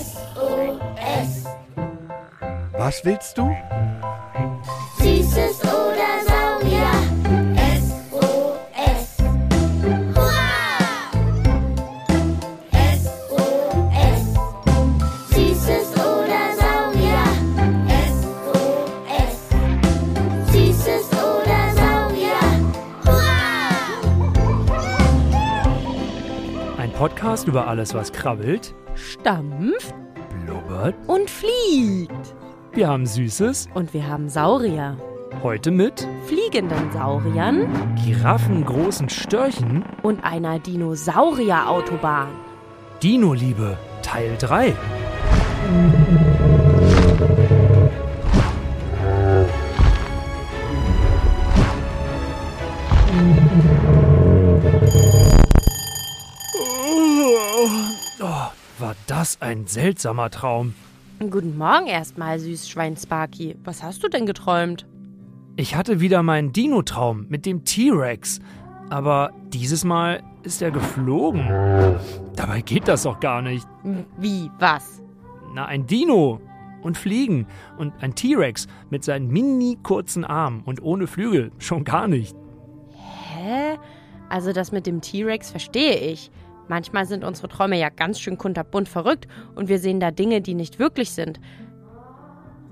SOS. Was willst du? Podcast über alles, was krabbelt, stampft blubbert. und fliegt. Wir haben Süßes, Und wir haben Saurier. heute mit Fliegenden Sauriern Giraffengroßen Störchen, und einer Dinosaurierautobahn. Dino-Liebe, Teil 3. ein seltsamer Traum. Guten Morgen erstmal, Süßschwein Sparky. Was hast du denn geträumt? Ich hatte wieder meinen Dino-Traum mit dem T-Rex. Aber dieses Mal ist er geflogen. Dabei geht das doch gar nicht. Wie, was? Na, ein Dino und Fliegen und ein T-Rex mit seinen mini kurzen Armen und ohne Flügel schon gar nicht. Hä? Also das mit dem T-Rex verstehe ich. Manchmal sind unsere Träume ja ganz schön kunterbunt verrückt und wir sehen da Dinge, die nicht wirklich sind.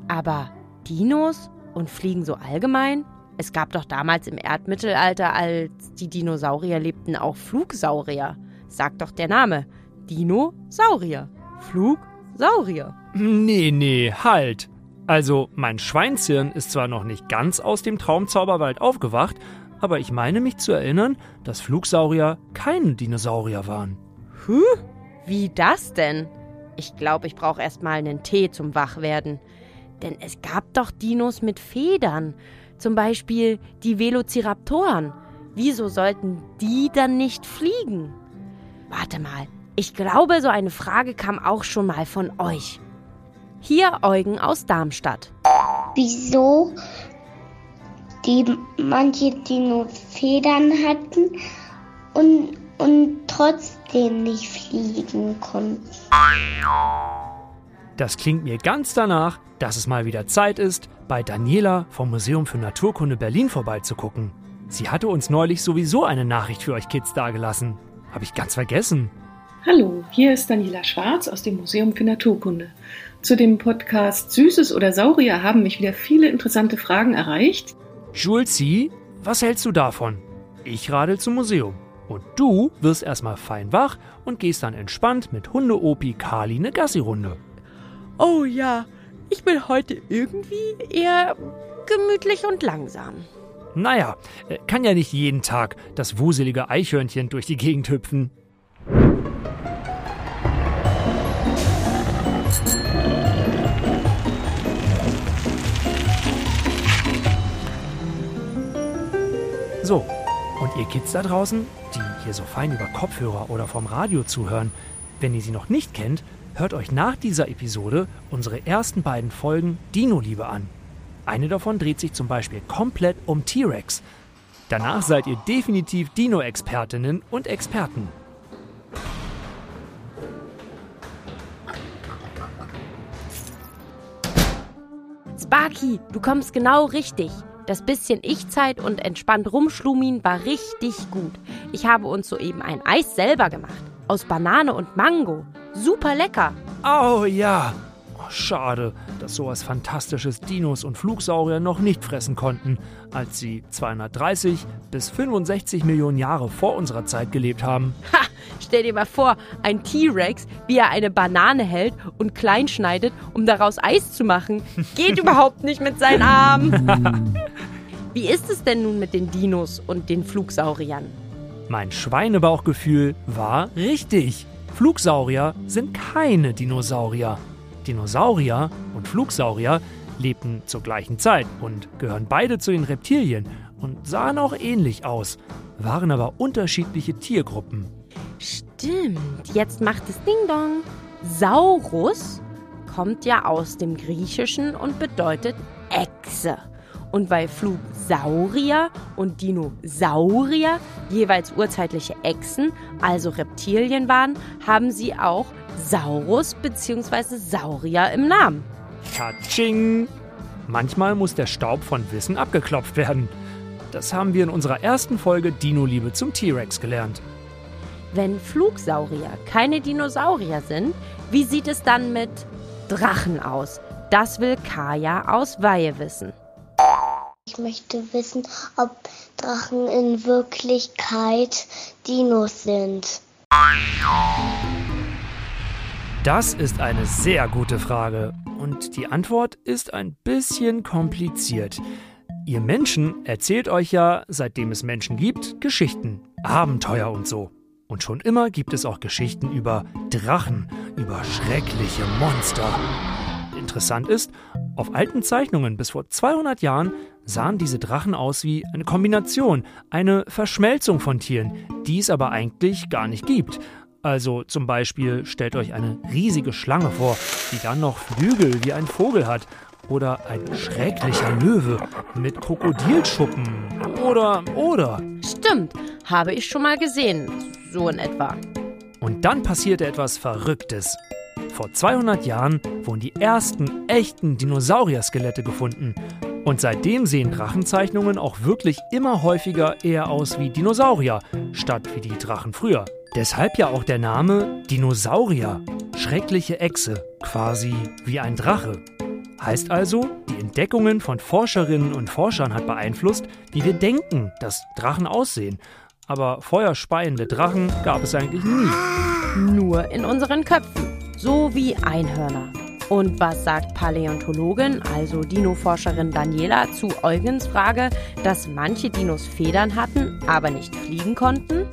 Aber Dinos und Fliegen so allgemein? Es gab doch damals im Erdmittelalter, als die Dinosaurier lebten, auch Flugsaurier. Sagt doch der Name. Dinosaurier. Flugsaurier. Nee, nee, halt. Also, mein Schweinshirn ist zwar noch nicht ganz aus dem Traumzauberwald aufgewacht, aber ich meine mich zu erinnern, dass Flugsaurier keine Dinosaurier waren. Huh? Wie das denn? Ich glaube, ich brauche erstmal einen Tee zum Wachwerden. Denn es gab doch Dinos mit Federn. Zum Beispiel die Velociraptoren. Wieso sollten die dann nicht fliegen? Warte mal. Ich glaube, so eine Frage kam auch schon mal von euch. Hier Eugen aus Darmstadt. wieso die manche Dino Federn hatten und, und trotzdem nicht fliegen konnten. Das klingt mir ganz danach, dass es mal wieder Zeit ist, bei Daniela vom Museum für Naturkunde Berlin vorbeizugucken. Sie hatte uns neulich sowieso eine Nachricht für euch Kids dagelassen. Habe ich ganz vergessen. Hallo, hier ist Daniela Schwarz aus dem Museum für Naturkunde. Zu dem Podcast Süßes oder Saurier haben mich wieder viele interessante Fragen erreicht. Julzi, was hältst du davon? Ich radel zum Museum. Und du wirst erstmal fein wach und gehst dann entspannt mit Hunde-Opi Kali eine Gassi-Runde. Oh ja, ich bin heute irgendwie eher gemütlich und langsam. Naja, äh, kann ja nicht jeden Tag das wuselige Eichhörnchen durch die Gegend hüpfen. Ihr Kids da draußen, die hier so fein über Kopfhörer oder vom Radio zuhören, wenn ihr sie noch nicht kennt, hört euch nach dieser Episode unsere ersten beiden Folgen Dino-Liebe an. Eine davon dreht sich zum Beispiel komplett um T-Rex. Danach seid ihr definitiv Dino-Expertinnen und Experten. Sparky, du kommst genau richtig. Das bisschen Ich-Zeit und entspannt rumschlumin war richtig gut. Ich habe uns soeben ein Eis selber gemacht. Aus Banane und Mango. Super lecker. Oh ja. Schade, dass sowas Fantastisches Dinos und Flugsaurier noch nicht fressen konnten, als sie 230 bis 65 Millionen Jahre vor unserer Zeit gelebt haben. Ha! Stell dir mal vor, ein T-Rex, wie er eine Banane hält und klein schneidet, um daraus Eis zu machen. Geht überhaupt nicht mit seinen Armen. Wie ist es denn nun mit den Dinos und den Flugsauriern? Mein Schweinebauchgefühl war richtig. Flugsaurier sind keine Dinosaurier. Dinosaurier und Flugsaurier lebten zur gleichen Zeit und gehören beide zu den Reptilien und sahen auch ähnlich aus, waren aber unterschiedliche Tiergruppen. Stimmt, jetzt macht es Ding Dong. Saurus kommt ja aus dem Griechischen und bedeutet Echse. Und weil Flugsaurier und Dinosaurier jeweils urzeitliche Echsen, also Reptilien waren, haben sie auch Saurus bzw. Saurier im Namen. Katsching! Manchmal muss der Staub von Wissen abgeklopft werden. Das haben wir in unserer ersten Folge Dino-Liebe zum T-Rex gelernt. Wenn Flugsaurier keine Dinosaurier sind, wie sieht es dann mit Drachen aus? Das will Kaya aus Weihe wissen. Ich möchte wissen, ob Drachen in Wirklichkeit Dinos sind. Das ist eine sehr gute Frage. Und die Antwort ist ein bisschen kompliziert. Ihr Menschen erzählt euch ja, seitdem es Menschen gibt, Geschichten, Abenteuer und so. Und schon immer gibt es auch Geschichten über Drachen, über schreckliche Monster. Interessant ist, auf alten Zeichnungen bis vor 200 Jahren sahen diese Drachen aus wie eine Kombination, eine Verschmelzung von Tieren, die es aber eigentlich gar nicht gibt. Also zum Beispiel stellt euch eine riesige Schlange vor, die dann noch Flügel wie ein Vogel hat. Oder ein schrecklicher Löwe mit Krokodilschuppen. Oder, oder. Stimmt, habe ich schon mal gesehen, so in etwa. Und dann passierte etwas Verrücktes. Vor 200 Jahren wurden die ersten echten Dinosaurier-Skelette gefunden. Und seitdem sehen Drachenzeichnungen auch wirklich immer häufiger eher aus wie Dinosaurier, statt wie die Drachen früher. Deshalb ja auch der Name Dinosaurier, schreckliche Echse, quasi wie ein Drache. Heißt also, die Entdeckungen von Forscherinnen und Forschern hat beeinflusst, wie wir denken, dass Drachen aussehen. Aber feuerspeiende Drachen gab es eigentlich nie. Nur in unseren Köpfen, so wie Einhörner. Und was sagt Paläontologin, also Dino-Forscherin Daniela, zu Eugens Frage, dass manche Dinos Federn hatten, aber nicht fliegen konnten?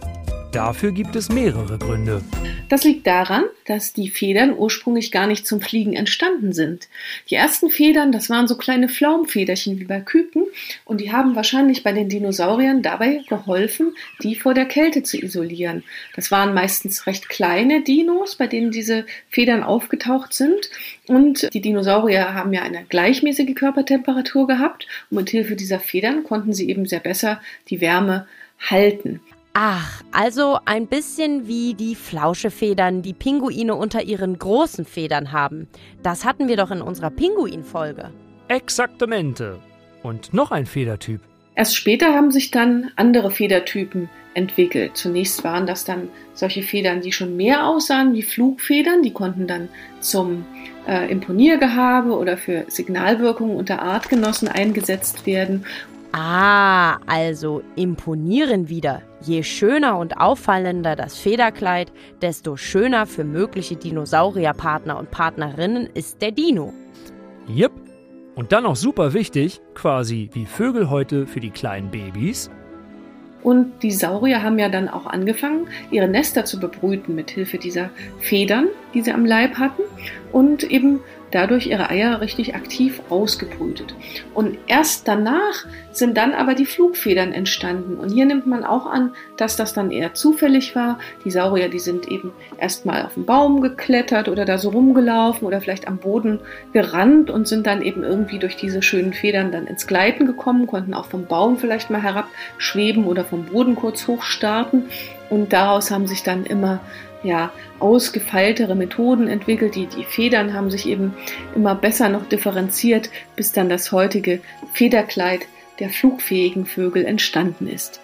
Dafür gibt es mehrere Gründe. Das liegt daran, dass die Federn ursprünglich gar nicht zum Fliegen entstanden sind. Die ersten Federn, das waren so kleine Flaumfederchen wie bei Küken und die haben wahrscheinlich bei den Dinosauriern dabei geholfen, die vor der Kälte zu isolieren. Das waren meistens recht kleine Dinos, bei denen diese Federn aufgetaucht sind und die Dinosaurier haben ja eine gleichmäßige Körpertemperatur gehabt und mit Hilfe dieser Federn konnten sie eben sehr besser die Wärme halten. Ach, also ein bisschen wie die Flauschefedern, die Pinguine unter ihren großen Federn haben. Das hatten wir doch in unserer Pinguin-Folge. Exaktamente. Und noch ein Federtyp. Erst später haben sich dann andere Federtypen entwickelt. Zunächst waren das dann solche Federn, die schon mehr aussahen wie Flugfedern. Die konnten dann zum äh, Imponiergehabe oder für Signalwirkungen unter Artgenossen eingesetzt werden. Ah, also imponieren wieder. Je schöner und auffallender das Federkleid, desto schöner für mögliche Dinosaurierpartner und Partnerinnen ist der Dino. Jep. Und dann auch super wichtig, quasi wie Vögel heute für die kleinen Babys. Und die Saurier haben ja dann auch angefangen, ihre Nester zu bebrüten mit Hilfe dieser Federn, die sie am Leib hatten und eben dadurch ihre Eier richtig aktiv ausgebrütet. Und erst danach sind dann aber die Flugfedern entstanden. Und hier nimmt man auch an, dass das dann eher zufällig war. Die Saurier, die sind eben erstmal auf den Baum geklettert oder da so rumgelaufen oder vielleicht am Boden gerannt und sind dann eben irgendwie durch diese schönen Federn dann ins Gleiten gekommen, konnten auch vom Baum vielleicht mal herabschweben oder vom Boden kurz hochstarten. Und daraus haben sich dann immer ja, ausgefeiltere Methoden entwickelt. Die, die Federn haben sich eben immer besser noch differenziert, bis dann das heutige Federkleid der flugfähigen Vögel entstanden ist.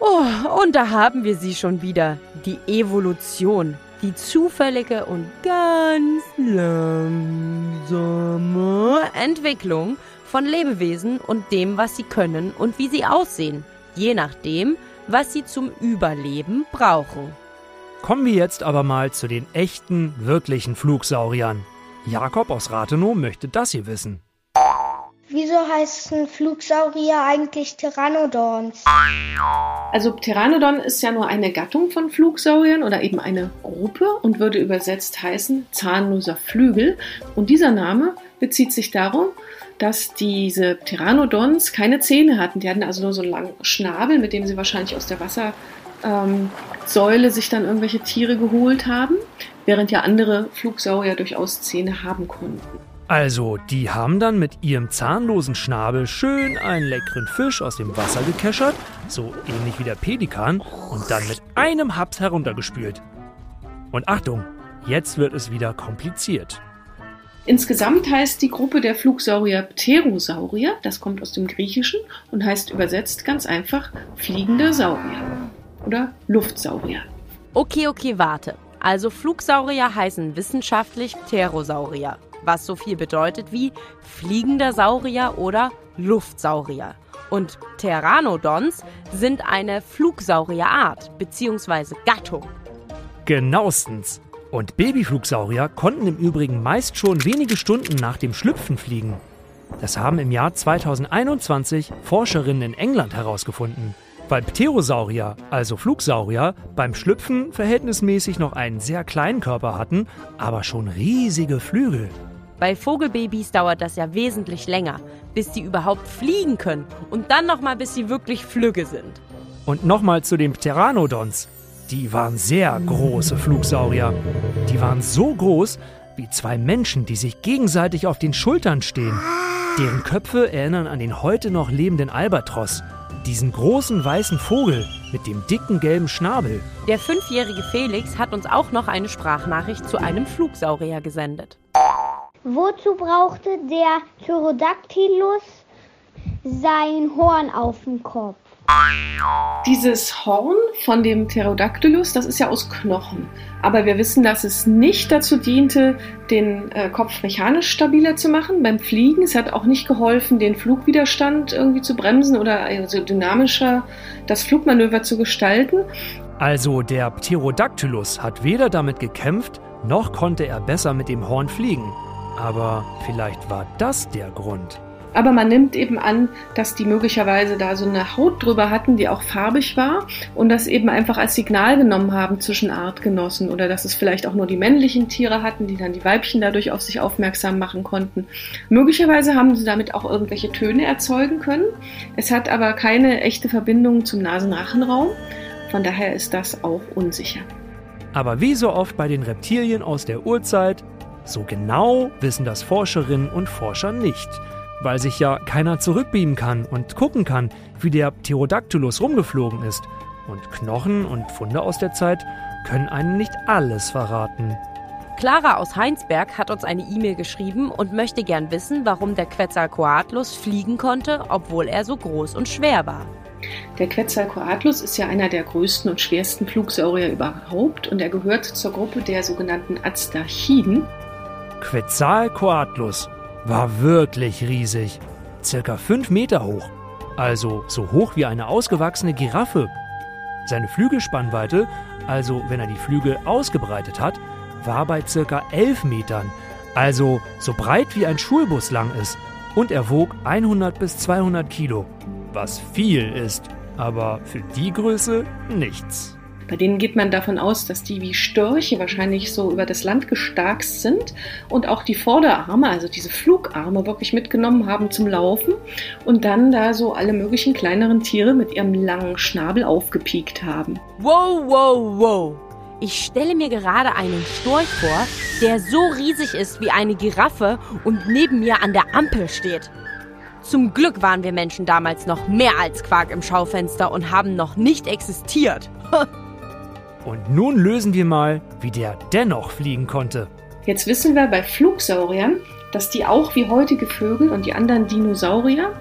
Oh, und da haben wir sie schon wieder. Die Evolution. Die zufällige und ganz langsame Entwicklung von Lebewesen und dem, was sie können und wie sie aussehen. Je nachdem, was sie zum Überleben brauchen. Kommen wir jetzt aber mal zu den echten, wirklichen Flugsauriern. Jakob aus Rathenow möchte das hier wissen. Wieso heißen Flugsaurier eigentlich Pteranodons? Also Pteranodon ist ja nur eine Gattung von Flugsauriern oder eben eine Gruppe und würde übersetzt heißen zahnloser Flügel. Und dieser Name bezieht sich darum, dass diese Pteranodons keine Zähne hatten. Die hatten also nur so einen langen Schnabel, mit dem sie wahrscheinlich aus der Wassersäule sich dann irgendwelche Tiere geholt haben, während ja andere Flugsaurier durchaus Zähne haben konnten. Also, die haben dann mit ihrem zahnlosen Schnabel schön einen leckeren Fisch aus dem Wasser gekeschert, so ähnlich wie der Pelikan, und dann mit einem Haps heruntergespült. Und Achtung, jetzt wird es wieder kompliziert. Insgesamt heißt die Gruppe der Flugsaurier Pterosaurier, das kommt aus dem Griechischen und heißt übersetzt ganz einfach fliegende Saurier oder Luftsaurier. Okay, okay, warte. Also Flugsaurier heißen wissenschaftlich Pterosaurier, was so viel bedeutet wie fliegender Saurier oder Luftsaurier. Und Pteranodons sind eine Flugsaurierart bzw. Gattung. Genauestens. Und Babyflugsaurier konnten im Übrigen meist schon wenige Stunden nach dem Schlüpfen fliegen. Das haben im Jahr 2021 Forscherinnen in England herausgefunden. Weil Pterosaurier, also Flugsaurier, beim Schlüpfen verhältnismäßig noch einen sehr kleinen Körper hatten, aber schon riesige Flügel. Bei Vogelbabys dauert das ja wesentlich länger, bis die überhaupt fliegen können und dann nochmal, bis sie wirklich flügge sind. Und nochmal zu den Pteranodons. Die waren sehr große Flugsaurier. Die waren so groß wie zwei Menschen, die sich gegenseitig auf den Schultern stehen. Deren Köpfe erinnern an den heute noch lebenden Albatros. Diesen großen weißen Vogel mit dem dicken gelben Schnabel. Der fünfjährige Felix hat uns auch noch eine Sprachnachricht zu einem Flugsaurier gesendet. Wozu brauchte der Pterodactylus sein Horn auf dem Kopf? Dieses Horn von dem Pterodactylus, das ist ja aus Knochen. Aber wir wissen, dass es nicht dazu diente, den äh, Kopf mechanisch stabiler zu machen beim Fliegen. Es hat auch nicht geholfen, den Flugwiderstand irgendwie zu bremsen oder also dynamischer das Flugmanöver zu gestalten. Also der Pterodactylus hat weder damit gekämpft, noch konnte er besser mit dem Horn fliegen. Aber vielleicht war das der Grund. Aber man nimmt eben an, dass die möglicherweise da so eine Haut drüber hatten, die auch farbig war und das eben einfach als Signal genommen haben zwischen Artgenossen oder dass es vielleicht auch nur die männlichen Tiere hatten, die dann die Weibchen dadurch auf sich aufmerksam machen konnten. Möglicherweise haben sie damit auch irgendwelche Töne erzeugen können. Es hat aber keine echte Verbindung zum Nasenrachenraum. Von daher ist das auch unsicher. Aber wie so oft bei den Reptilien aus der Urzeit, so genau wissen das Forscherinnen und Forscher nicht weil sich ja keiner zurückbeamen kann und gucken kann, wie der Pterodactylus rumgeflogen ist. Und Knochen und Funde aus der Zeit können einen nicht alles verraten. Clara aus Heinsberg hat uns eine E-Mail geschrieben und möchte gern wissen, warum der Quetzalcoatlus fliegen konnte, obwohl er so groß und schwer war. Der Quetzalcoatlus ist ja einer der größten und schwersten Flugsaurier überhaupt und er gehört zur Gruppe der sogenannten Aztachiden. Quetzalcoatlus war wirklich riesig. Circa fünf Meter hoch. Also so hoch wie eine ausgewachsene Giraffe. Seine Flügelspannweite, also wenn er die Flügel ausgebreitet hat, war bei circa elf Metern. Also so breit wie ein Schulbus lang ist. Und er wog 100 bis 200 Kilo. Was viel ist, aber für die Größe nichts. Bei denen geht man davon aus, dass die wie Störche wahrscheinlich so über das Land gestarkst sind und auch die Vorderarme, also diese Flugarme, wirklich mitgenommen haben zum Laufen und dann da so alle möglichen kleineren Tiere mit ihrem langen Schnabel aufgepiekt haben. Wow, wow, wow. Ich stelle mir gerade einen Storch vor, der so riesig ist wie eine Giraffe und neben mir an der Ampel steht. Zum Glück waren wir Menschen damals noch mehr als Quark im Schaufenster und haben noch nicht existiert. Und nun lösen wir mal, wie der dennoch fliegen konnte. Jetzt wissen wir bei Flugsauriern, dass die auch wie heutige Vögel und die anderen Dinosaurier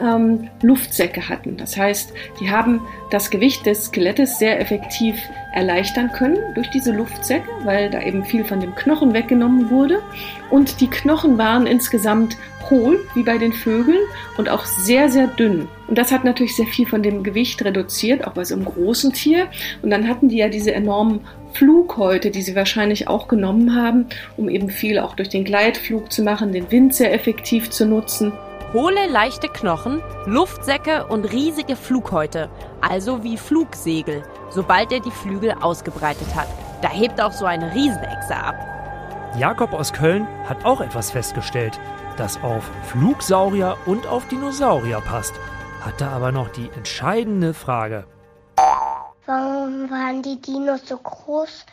ähm, Luftsäcke hatten. Das heißt, die haben das Gewicht des Skelettes sehr effektiv erleichtern können durch diese Luftsäcke, weil da eben viel von dem Knochen weggenommen wurde. Und die Knochen waren insgesamt hohl, wie bei den Vögeln, und auch sehr, sehr dünn. Und das hat natürlich sehr viel von dem Gewicht reduziert, auch bei so einem großen Tier. Und dann hatten die ja diese enormen Flughäute, die sie wahrscheinlich auch genommen haben, um eben viel auch durch den Gleitflug zu machen, den Wind sehr effektiv zu nutzen. Hohle, leichte Knochen, Luftsäcke und riesige Flughäute, also wie Flugsegel, sobald er die Flügel ausgebreitet hat. Da hebt auch so eine Riesenechse ab. Jakob aus Köln hat auch etwas festgestellt, das auf Flugsaurier und auf Dinosaurier passt, hat da aber noch die entscheidende Frage. Warum waren die Dinos so groß?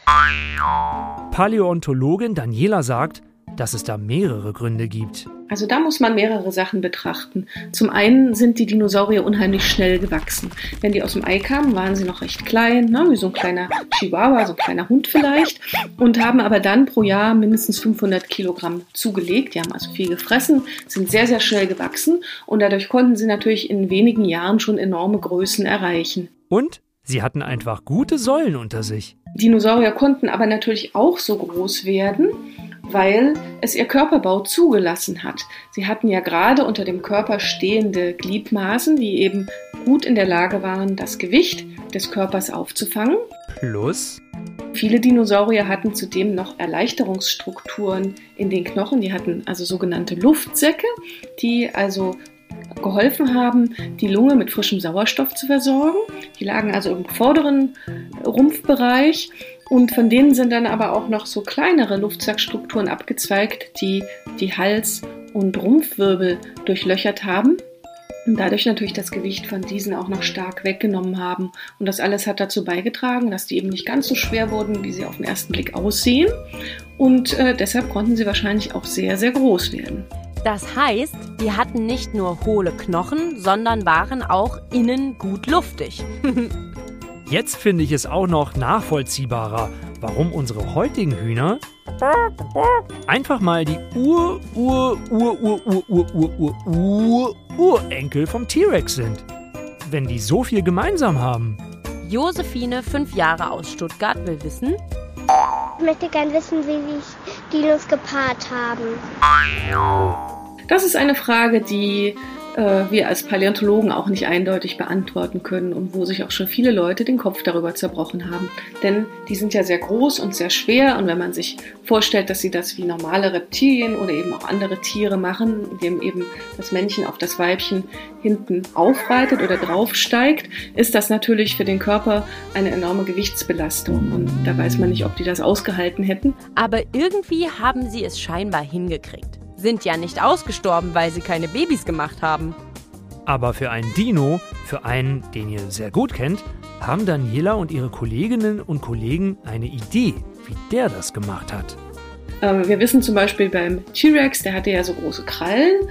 Paläontologin Daniela sagt, dass es da mehrere Gründe gibt. Also da muss man mehrere Sachen betrachten. Zum einen sind die Dinosaurier unheimlich schnell gewachsen. Wenn die aus dem Ei kamen, waren sie noch recht klein, ne, wie so ein kleiner Chihuahua, so ein kleiner Hund vielleicht, und haben aber dann pro Jahr mindestens 500 Kilogramm zugelegt. Die haben also viel gefressen, sind sehr, sehr schnell gewachsen und dadurch konnten sie natürlich in wenigen Jahren schon enorme Größen erreichen. Und sie hatten einfach gute Säulen unter sich. Dinosaurier konnten aber natürlich auch so groß werden, weil es ihr Körperbau zugelassen hat. Sie hatten ja gerade unter dem Körper stehende Gliedmaßen, die eben gut in der Lage waren, das Gewicht des Körpers aufzufangen. Plus, Viele Dinosaurier hatten zudem noch Erleichterungsstrukturen in den Knochen. Die hatten also sogenannte Luftsäcke, die also geholfen haben, die Lunge mit frischem Sauerstoff zu versorgen. Die lagen also im vorderen Rumpfbereich und von denen sind dann aber auch noch so kleinere Luftsackstrukturen abgezweigt, die die Hals- und Rumpfwirbel durchlöchert haben und dadurch natürlich das Gewicht von diesen auch noch stark weggenommen haben. Und das alles hat dazu beigetragen, dass die eben nicht ganz so schwer wurden, wie sie auf den ersten Blick aussehen. Und äh, deshalb konnten sie wahrscheinlich auch sehr, sehr groß werden. Das heißt, die hatten nicht nur hohle Knochen, sondern waren auch innen gut luftig. jetzt finde ich es auch noch nachvollziehbarer, warum unsere heutigen Hühner einfach mal die Ur, Ur, Ur, Ur, Ur, Ur, Ur, Ur, Ur, Urenkel vom T-Rex sind. Wenn die so viel gemeinsam haben. Josephine, fünf Jahre aus Stuttgart, will wissen, Ich möchte gern wissen, wie sich Dinos gepaart haben. Das ist eine Frage, die äh, wir als Paläontologen auch nicht eindeutig beantworten können und wo sich auch schon viele Leute den Kopf darüber zerbrochen haben. Denn die sind ja sehr groß und sehr schwer und wenn man sich vorstellt, dass sie das wie normale Reptilien oder eben auch andere Tiere machen, indem eben das Männchen auf das Weibchen hinten aufreitet oder draufsteigt, ist das natürlich für den Körper eine enorme Gewichtsbelastung und da weiß man nicht, ob die das ausgehalten hätten. aber irgendwie haben sie es scheinbar hingekriegt. Sind ja nicht ausgestorben, weil sie keine Babys gemacht haben. Aber für einen Dino, für einen, den ihr sehr gut kennt, haben Daniela und ihre Kolleginnen und Kollegen eine Idee, wie der das gemacht hat. Äh, Wir wissen zum Beispiel beim T-Rex, der hatte ja so große Krallen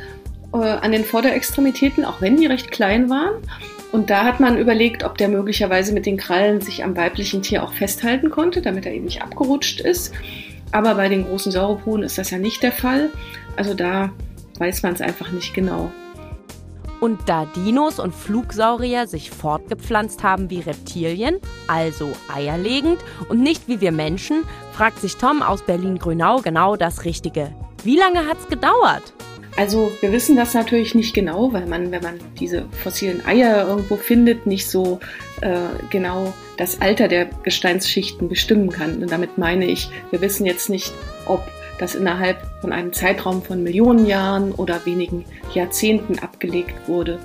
äh, an den Vorderextremitäten, auch wenn die recht klein waren. Und da hat man überlegt, ob der möglicherweise mit den Krallen sich am weiblichen Tier auch festhalten konnte, damit er eben nicht abgerutscht ist. Aber bei den großen Sauropoden ist das ja nicht der Fall. Also da weiß man es einfach nicht genau. Und da Dinos und Flugsaurier sich fortgepflanzt haben wie Reptilien, also eierlegend und nicht wie wir Menschen, fragt sich Tom aus Berlin-Grünau genau das Richtige. Wie lange hat's gedauert? Also wir wissen das natürlich nicht genau, weil man, wenn man diese fossilen Eier irgendwo findet, nicht so äh, genau das Alter der Gesteinsschichten bestimmen kann. Und damit meine ich, wir wissen jetzt nicht, ob das innerhalb von einem Zeitraum von Millionen Jahren oder wenigen Jahrzehnten abgelegt wurde.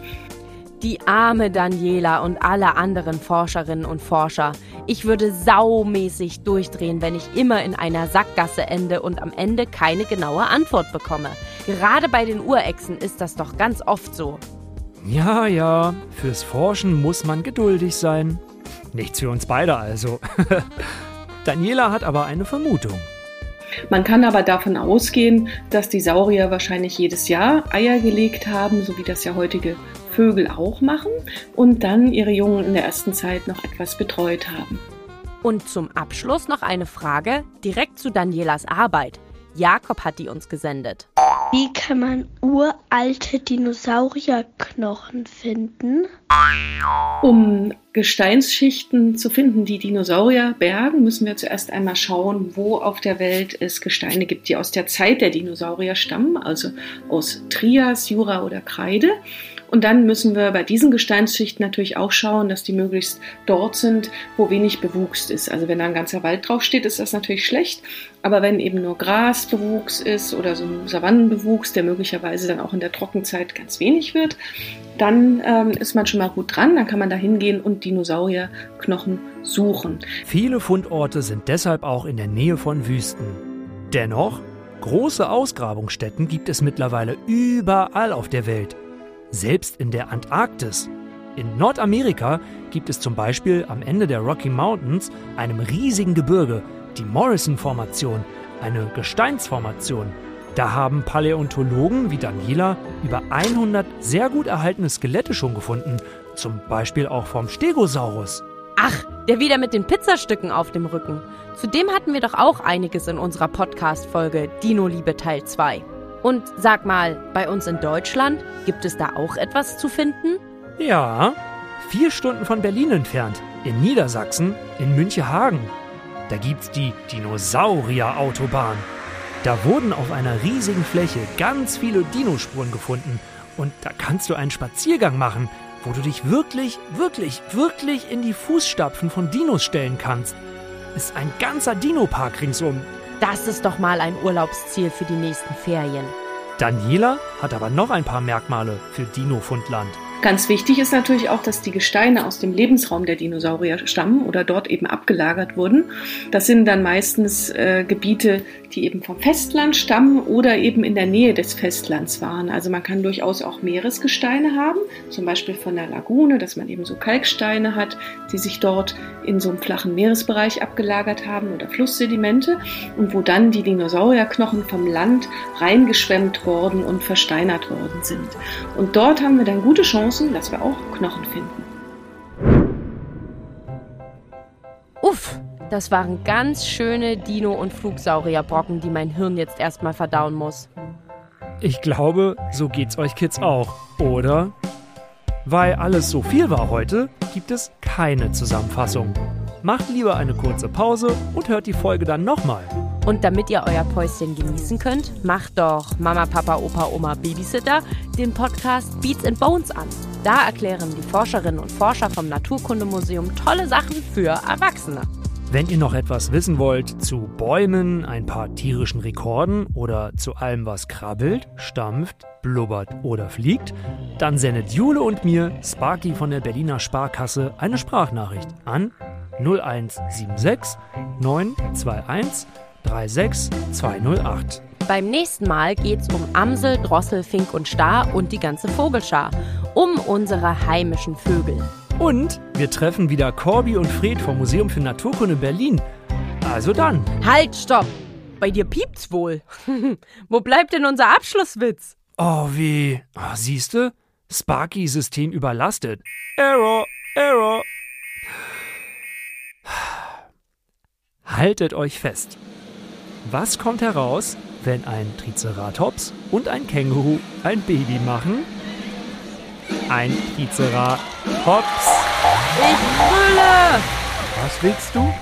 Die arme Daniela und alle anderen Forscherinnen und Forscher. Ich würde saumäßig durchdrehen, wenn ich immer in einer Sackgasse ende und am Ende keine genaue Antwort bekomme. Gerade bei den Urechsen ist das doch ganz oft so. Ja, ja, fürs Forschen muss man geduldig sein. Nichts für uns beide also. Daniela hat aber eine Vermutung. Man kann aber davon ausgehen, dass die Saurier wahrscheinlich jedes Jahr Eier gelegt haben, so wie das ja heutige Vögel auch machen, und dann ihre Jungen in der ersten Zeit noch etwas betreut haben. Und zum Abschluss noch eine Frage direkt zu Danielas Arbeit. Jakob hat die uns gesendet. Wie kann man uralte Dinosaurierknochen finden? Um Gesteinsschichten zu finden, die Dinosaurier bergen, müssen wir zuerst einmal schauen, wo auf der Welt es Gesteine gibt, die aus der Zeit der Dinosaurier stammen, also aus Trias, Jura oder Kreide. Und dann müssen wir bei diesen Gesteinsschichten natürlich auch schauen, dass die möglichst dort sind, wo wenig Bewuchs ist. Also wenn da ein ganzer Wald draufsteht, ist das natürlich schlecht. Aber wenn eben nur Grasbewuchs ist oder so ein Savannenbewuchs, der möglicherweise dann auch in der Trockenzeit ganz wenig wird, dann ähm, ist man schon mal gut dran. Dann kann man da hingehen und Dinosaurierknochen suchen. Viele Fundorte sind deshalb auch in der Nähe von Wüsten. Dennoch, große Ausgrabungsstätten gibt es mittlerweile überall auf der Welt. Selbst in der Antarktis. In Nordamerika gibt es zum Beispiel am Ende der Rocky Mountains, einem riesigen Gebirge, die Morrison-Formation, eine Gesteinsformation, Da haben Paläontologen wie Daniela über 100 sehr gut erhaltene Skelette schon gefunden. Zum Beispiel auch vom Stegosaurus. Ach, der wieder mit den Pizzastücken auf dem Rücken. Zudem hatten wir doch auch einiges in unserer Podcast-Folge Dino Liebe Teil 2. Und sag mal, bei uns in Deutschland gibt es da auch etwas zu finden? Ja, vier Stunden von Berlin entfernt, in Niedersachsen, in Münchehagen. Da gibt's die Dinosaurier-Autobahn. Da wurden auf einer riesigen Fläche ganz viele Dinospuren gefunden. Und da kannst du einen Spaziergang machen, wo du dich wirklich, wirklich, wirklich in die Fußstapfen von Dinos stellen kannst. Ist ein ganzer Dinopark ringsum. Das ist doch mal ein Urlaubsziel für die nächsten Ferien. Daniela hat aber noch ein paar Merkmale für Dino-Fundland. Ganz wichtig ist natürlich auch, dass die Gesteine aus dem Lebensraum der Dinosaurier stammen oder dort eben abgelagert wurden. Das sind dann meistens äh, Gebiete, die eben vom Festland stammen oder eben in der Nähe des Festlands waren. Also man kann durchaus auch Meeresgesteine haben, zum Beispiel von der Lagune, dass man eben so Kalksteine hat, die sich dort in so einem flachen Meeresbereich abgelagert haben oder Flusssedimente und wo dann die Dinosaurierknochen vom Land reingeschwemmt worden und versteinert worden sind. Und dort haben wir dann gute Chancen, dass wir auch Knochen finden. Uff, das waren ganz schöne Dino- und Flugsaurierbrocken, die mein Hirn jetzt erstmal verdauen muss. Ich glaube, so geht's euch Kids auch, oder? Weil alles so viel war heute, gibt es keine Zusammenfassung. Macht lieber eine kurze Pause und hört die Folge dann nochmal. Und damit ihr euer Päuschen genießen könnt, macht doch Mama, Papa, Opa, Oma, Babysitter den Podcast Beats and Bones an. Da erklären die Forscherinnen und Forscher vom Naturkundemuseum tolle Sachen für Erwachsene. Wenn ihr noch etwas wissen wollt zu Bäumen, ein paar tierischen Rekorden oder zu allem, was krabbelt, stampft, blubbert oder fliegt, dann sendet Jule und mir, Sparky von der Berliner Sparkasse, eine Sprachnachricht an 0176 921 36208. Beim nächsten Mal geht's um Amsel, Drossel, Fink und Star und die ganze Vogelschar. Um unsere heimischen Vögel. Und wir treffen wieder Corby und Fred vom Museum für Naturkunde Berlin. Also dann. Halt, stopp! Bei dir piept's wohl. Wo bleibt denn unser Abschlusswitz? Oh wie. Oh, siehste? Sparky-System überlastet. Error, Error. Haltet euch fest. Was kommt heraus, wenn ein Triceratops und ein Känguru ein Baby machen? Ein Triceratops. Ich brülle! Was willst du?